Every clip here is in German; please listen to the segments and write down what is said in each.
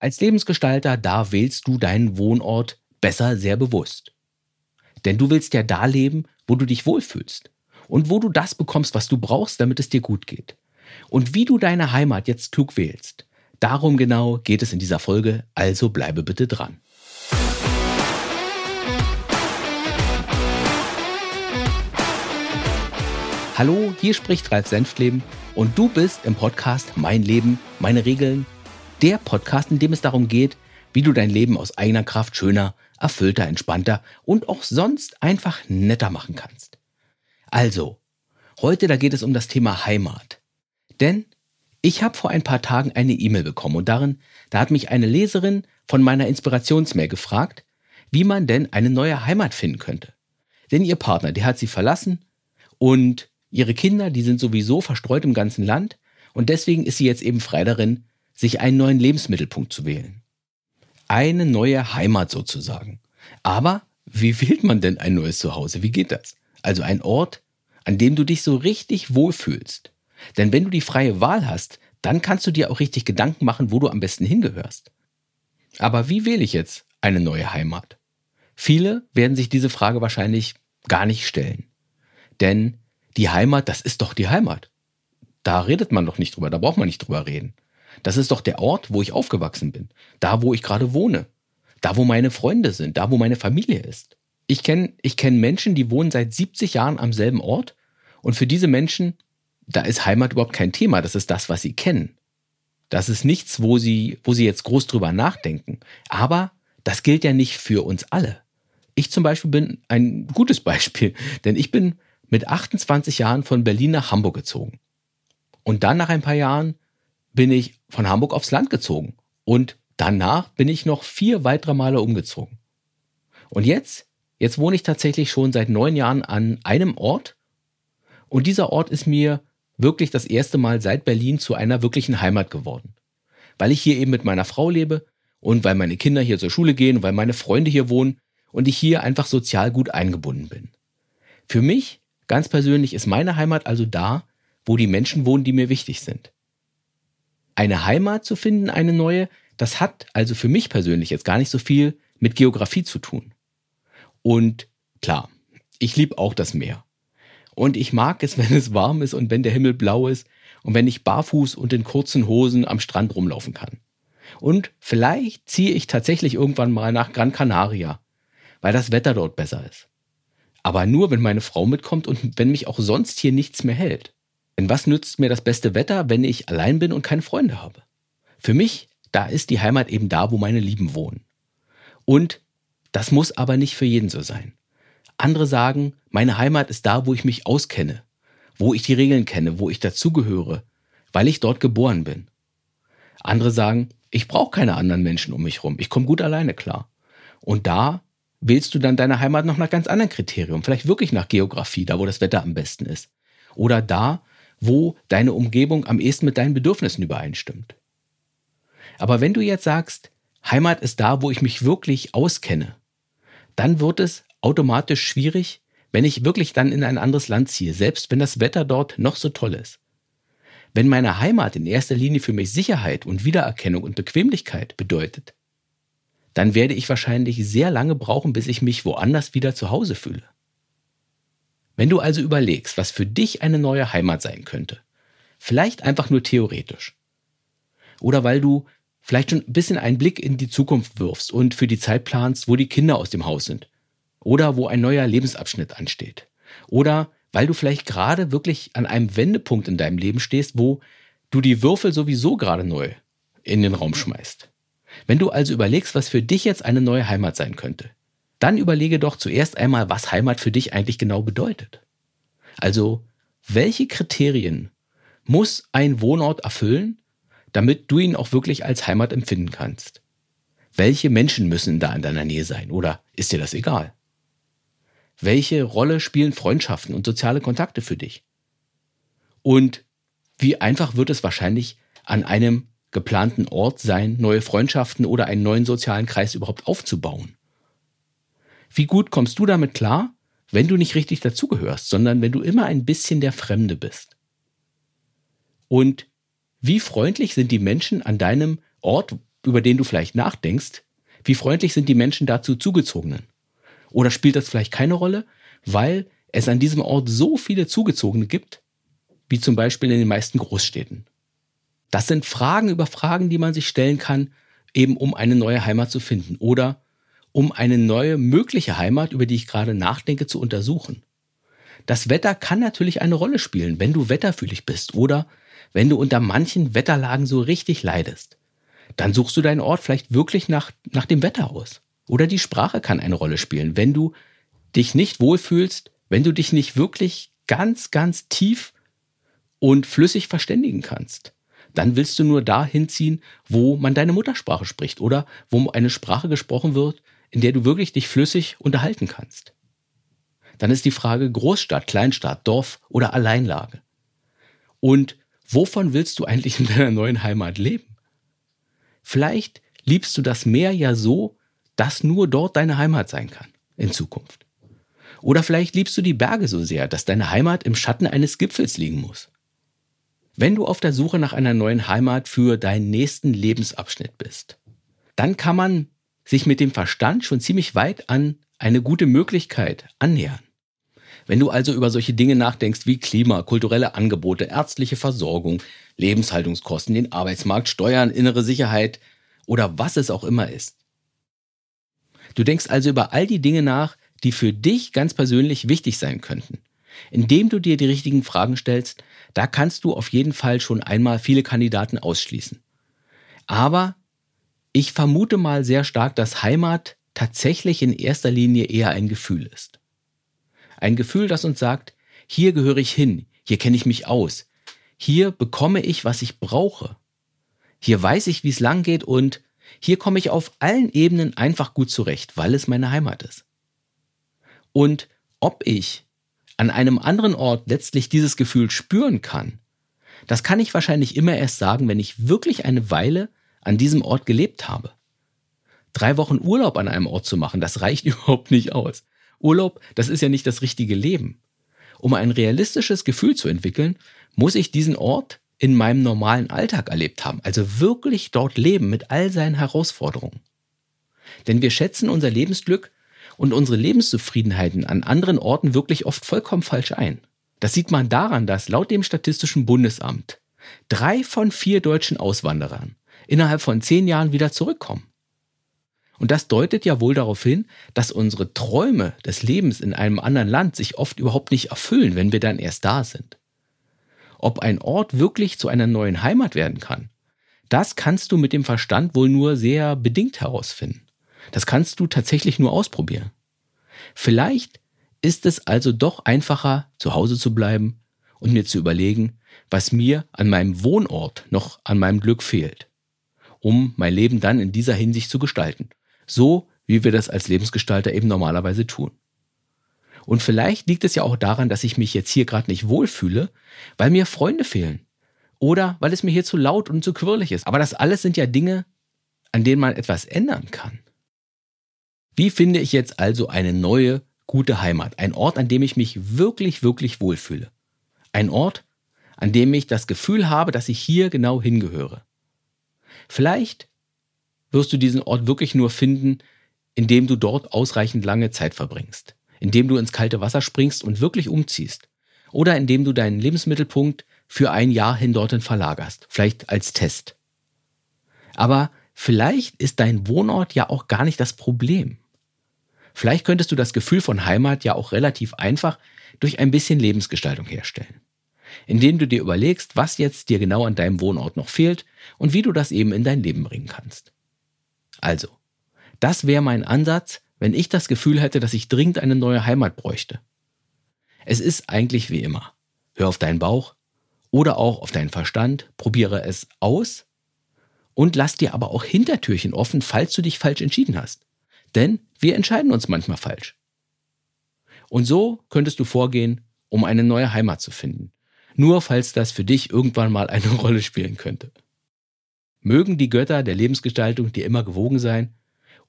Als Lebensgestalter, da wählst du deinen Wohnort besser sehr bewusst. Denn du willst ja da leben, wo du dich wohlfühlst und wo du das bekommst, was du brauchst, damit es dir gut geht. Und wie du deine Heimat jetzt klug wählst, darum genau geht es in dieser Folge, also bleibe bitte dran. Hallo, hier spricht Ralf Senftleben und du bist im Podcast Mein Leben, meine Regeln, der Podcast, in dem es darum geht, wie du dein Leben aus eigener Kraft schöner, erfüllter, entspannter und auch sonst einfach netter machen kannst. Also, heute da geht es um das Thema Heimat. Denn ich habe vor ein paar Tagen eine E-Mail bekommen und darin, da hat mich eine Leserin von meiner Inspirationsmail gefragt, wie man denn eine neue Heimat finden könnte. Denn ihr Partner, der hat sie verlassen und ihre Kinder, die sind sowieso verstreut im ganzen Land und deswegen ist sie jetzt eben frei darin, sich einen neuen Lebensmittelpunkt zu wählen. Eine neue Heimat sozusagen. Aber wie wählt man denn ein neues Zuhause? Wie geht das? Also ein Ort, an dem du dich so richtig wohlfühlst. Denn wenn du die freie Wahl hast, dann kannst du dir auch richtig Gedanken machen, wo du am besten hingehörst. Aber wie wähle ich jetzt eine neue Heimat? Viele werden sich diese Frage wahrscheinlich gar nicht stellen. Denn die Heimat, das ist doch die Heimat. Da redet man doch nicht drüber, da braucht man nicht drüber reden. Das ist doch der Ort, wo ich aufgewachsen bin. Da, wo ich gerade wohne. Da, wo meine Freunde sind. Da, wo meine Familie ist. Ich kenne ich kenn Menschen, die wohnen seit 70 Jahren am selben Ort. Und für diese Menschen, da ist Heimat überhaupt kein Thema. Das ist das, was sie kennen. Das ist nichts, wo sie, wo sie jetzt groß drüber nachdenken. Aber das gilt ja nicht für uns alle. Ich zum Beispiel bin ein gutes Beispiel, denn ich bin mit 28 Jahren von Berlin nach Hamburg gezogen. Und dann nach ein paar Jahren bin ich von Hamburg aufs Land gezogen. Und danach bin ich noch vier weitere Male umgezogen. Und jetzt, jetzt wohne ich tatsächlich schon seit neun Jahren an einem Ort. Und dieser Ort ist mir wirklich das erste Mal seit Berlin zu einer wirklichen Heimat geworden. Weil ich hier eben mit meiner Frau lebe und weil meine Kinder hier zur Schule gehen, weil meine Freunde hier wohnen und ich hier einfach sozial gut eingebunden bin. Für mich, ganz persönlich, ist meine Heimat also da, wo die Menschen wohnen, die mir wichtig sind eine Heimat zu finden, eine neue, das hat also für mich persönlich jetzt gar nicht so viel mit Geografie zu tun. Und klar, ich liebe auch das Meer. Und ich mag es, wenn es warm ist und wenn der Himmel blau ist und wenn ich barfuß und in kurzen Hosen am Strand rumlaufen kann. Und vielleicht ziehe ich tatsächlich irgendwann mal nach Gran Canaria, weil das Wetter dort besser ist. Aber nur, wenn meine Frau mitkommt und wenn mich auch sonst hier nichts mehr hält. Denn was nützt mir das beste Wetter, wenn ich allein bin und keine Freunde habe? Für mich, da ist die Heimat eben da, wo meine Lieben wohnen. Und das muss aber nicht für jeden so sein. Andere sagen, meine Heimat ist da, wo ich mich auskenne, wo ich die Regeln kenne, wo ich dazugehöre, weil ich dort geboren bin. Andere sagen, ich brauche keine anderen Menschen um mich rum, ich komme gut alleine klar. Und da wählst du dann deine Heimat noch nach ganz anderen Kriterien, vielleicht wirklich nach Geografie, da wo das Wetter am besten ist. Oder da, wo deine Umgebung am ehesten mit deinen Bedürfnissen übereinstimmt. Aber wenn du jetzt sagst, Heimat ist da, wo ich mich wirklich auskenne, dann wird es automatisch schwierig, wenn ich wirklich dann in ein anderes Land ziehe, selbst wenn das Wetter dort noch so toll ist. Wenn meine Heimat in erster Linie für mich Sicherheit und Wiedererkennung und Bequemlichkeit bedeutet, dann werde ich wahrscheinlich sehr lange brauchen, bis ich mich woanders wieder zu Hause fühle. Wenn du also überlegst, was für dich eine neue Heimat sein könnte, vielleicht einfach nur theoretisch, oder weil du vielleicht schon ein bisschen einen Blick in die Zukunft wirfst und für die Zeit planst, wo die Kinder aus dem Haus sind, oder wo ein neuer Lebensabschnitt ansteht, oder weil du vielleicht gerade wirklich an einem Wendepunkt in deinem Leben stehst, wo du die Würfel sowieso gerade neu in den Raum schmeißt. Wenn du also überlegst, was für dich jetzt eine neue Heimat sein könnte, dann überlege doch zuerst einmal, was Heimat für dich eigentlich genau bedeutet. Also, welche Kriterien muss ein Wohnort erfüllen, damit du ihn auch wirklich als Heimat empfinden kannst? Welche Menschen müssen da in deiner Nähe sein oder ist dir das egal? Welche Rolle spielen Freundschaften und soziale Kontakte für dich? Und wie einfach wird es wahrscheinlich an einem geplanten Ort sein, neue Freundschaften oder einen neuen sozialen Kreis überhaupt aufzubauen? Wie gut kommst du damit klar, wenn du nicht richtig dazugehörst, sondern wenn du immer ein bisschen der Fremde bist? Und wie freundlich sind die Menschen an deinem Ort, über den du vielleicht nachdenkst, wie freundlich sind die Menschen dazu Zugezogenen? Oder spielt das vielleicht keine Rolle, weil es an diesem Ort so viele Zugezogene gibt, wie zum Beispiel in den meisten Großstädten? Das sind Fragen über Fragen, die man sich stellen kann, eben um eine neue Heimat zu finden oder um eine neue mögliche Heimat, über die ich gerade nachdenke, zu untersuchen. Das Wetter kann natürlich eine Rolle spielen, wenn du wetterfühlig bist oder wenn du unter manchen Wetterlagen so richtig leidest. Dann suchst du deinen Ort vielleicht wirklich nach, nach dem Wetter aus. Oder die Sprache kann eine Rolle spielen, wenn du dich nicht wohlfühlst, wenn du dich nicht wirklich ganz, ganz tief und flüssig verständigen kannst dann willst du nur da hinziehen, wo man deine Muttersprache spricht oder wo eine Sprache gesprochen wird, in der du wirklich dich flüssig unterhalten kannst. Dann ist die Frage Großstadt, Kleinstadt, Dorf oder Alleinlage. Und wovon willst du eigentlich in deiner neuen Heimat leben? Vielleicht liebst du das Meer ja so, dass nur dort deine Heimat sein kann in Zukunft. Oder vielleicht liebst du die Berge so sehr, dass deine Heimat im Schatten eines Gipfels liegen muss. Wenn du auf der Suche nach einer neuen Heimat für deinen nächsten Lebensabschnitt bist, dann kann man sich mit dem Verstand schon ziemlich weit an eine gute Möglichkeit annähern. Wenn du also über solche Dinge nachdenkst wie Klima, kulturelle Angebote, ärztliche Versorgung, Lebenshaltungskosten, den Arbeitsmarkt, Steuern, innere Sicherheit oder was es auch immer ist. Du denkst also über all die Dinge nach, die für dich ganz persönlich wichtig sein könnten. Indem du dir die richtigen Fragen stellst, da kannst du auf jeden Fall schon einmal viele Kandidaten ausschließen. Aber ich vermute mal sehr stark, dass Heimat tatsächlich in erster Linie eher ein Gefühl ist. Ein Gefühl, das uns sagt, hier gehöre ich hin, hier kenne ich mich aus, hier bekomme ich, was ich brauche, hier weiß ich, wie es lang geht und hier komme ich auf allen Ebenen einfach gut zurecht, weil es meine Heimat ist. Und ob ich an einem anderen Ort letztlich dieses Gefühl spüren kann, das kann ich wahrscheinlich immer erst sagen, wenn ich wirklich eine Weile an diesem Ort gelebt habe. Drei Wochen Urlaub an einem Ort zu machen, das reicht überhaupt nicht aus. Urlaub, das ist ja nicht das richtige Leben. Um ein realistisches Gefühl zu entwickeln, muss ich diesen Ort in meinem normalen Alltag erlebt haben, also wirklich dort leben mit all seinen Herausforderungen. Denn wir schätzen unser Lebensglück und unsere Lebenszufriedenheiten an anderen Orten wirklich oft vollkommen falsch ein. Das sieht man daran, dass laut dem Statistischen Bundesamt drei von vier deutschen Auswanderern innerhalb von zehn Jahren wieder zurückkommen. Und das deutet ja wohl darauf hin, dass unsere Träume des Lebens in einem anderen Land sich oft überhaupt nicht erfüllen, wenn wir dann erst da sind. Ob ein Ort wirklich zu einer neuen Heimat werden kann, das kannst du mit dem Verstand wohl nur sehr bedingt herausfinden. Das kannst du tatsächlich nur ausprobieren. Vielleicht ist es also doch einfacher, zu Hause zu bleiben und mir zu überlegen, was mir an meinem Wohnort noch an meinem Glück fehlt, um mein Leben dann in dieser Hinsicht zu gestalten. So wie wir das als Lebensgestalter eben normalerweise tun. Und vielleicht liegt es ja auch daran, dass ich mich jetzt hier gerade nicht wohlfühle, weil mir Freunde fehlen. Oder weil es mir hier zu laut und zu quirlig ist. Aber das alles sind ja Dinge, an denen man etwas ändern kann. Wie finde ich jetzt also eine neue, gute Heimat? Ein Ort, an dem ich mich wirklich, wirklich wohlfühle. Ein Ort, an dem ich das Gefühl habe, dass ich hier genau hingehöre. Vielleicht wirst du diesen Ort wirklich nur finden, indem du dort ausreichend lange Zeit verbringst, indem du ins kalte Wasser springst und wirklich umziehst, oder indem du deinen Lebensmittelpunkt für ein Jahr hin dorthin verlagerst, vielleicht als Test. Aber vielleicht ist dein Wohnort ja auch gar nicht das Problem. Vielleicht könntest du das Gefühl von Heimat ja auch relativ einfach durch ein bisschen Lebensgestaltung herstellen. Indem du dir überlegst, was jetzt dir genau an deinem Wohnort noch fehlt und wie du das eben in dein Leben bringen kannst. Also, das wäre mein Ansatz, wenn ich das Gefühl hätte, dass ich dringend eine neue Heimat bräuchte. Es ist eigentlich wie immer. Hör auf deinen Bauch oder auch auf deinen Verstand, probiere es aus und lass dir aber auch Hintertürchen offen, falls du dich falsch entschieden hast. Denn wir entscheiden uns manchmal falsch. Und so könntest du vorgehen, um eine neue Heimat zu finden. Nur falls das für dich irgendwann mal eine Rolle spielen könnte. Mögen die Götter der Lebensgestaltung dir immer gewogen sein.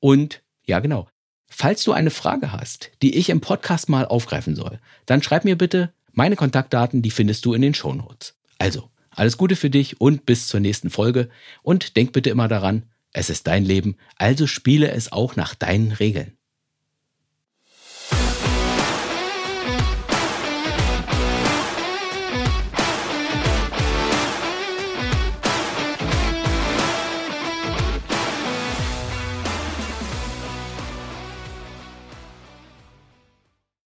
Und, ja genau, falls du eine Frage hast, die ich im Podcast mal aufgreifen soll, dann schreib mir bitte, meine Kontaktdaten, die findest du in den Shownotes. Also, alles Gute für dich und bis zur nächsten Folge. Und denk bitte immer daran, Es ist dein Leben, also spiele es auch nach deinen Regeln.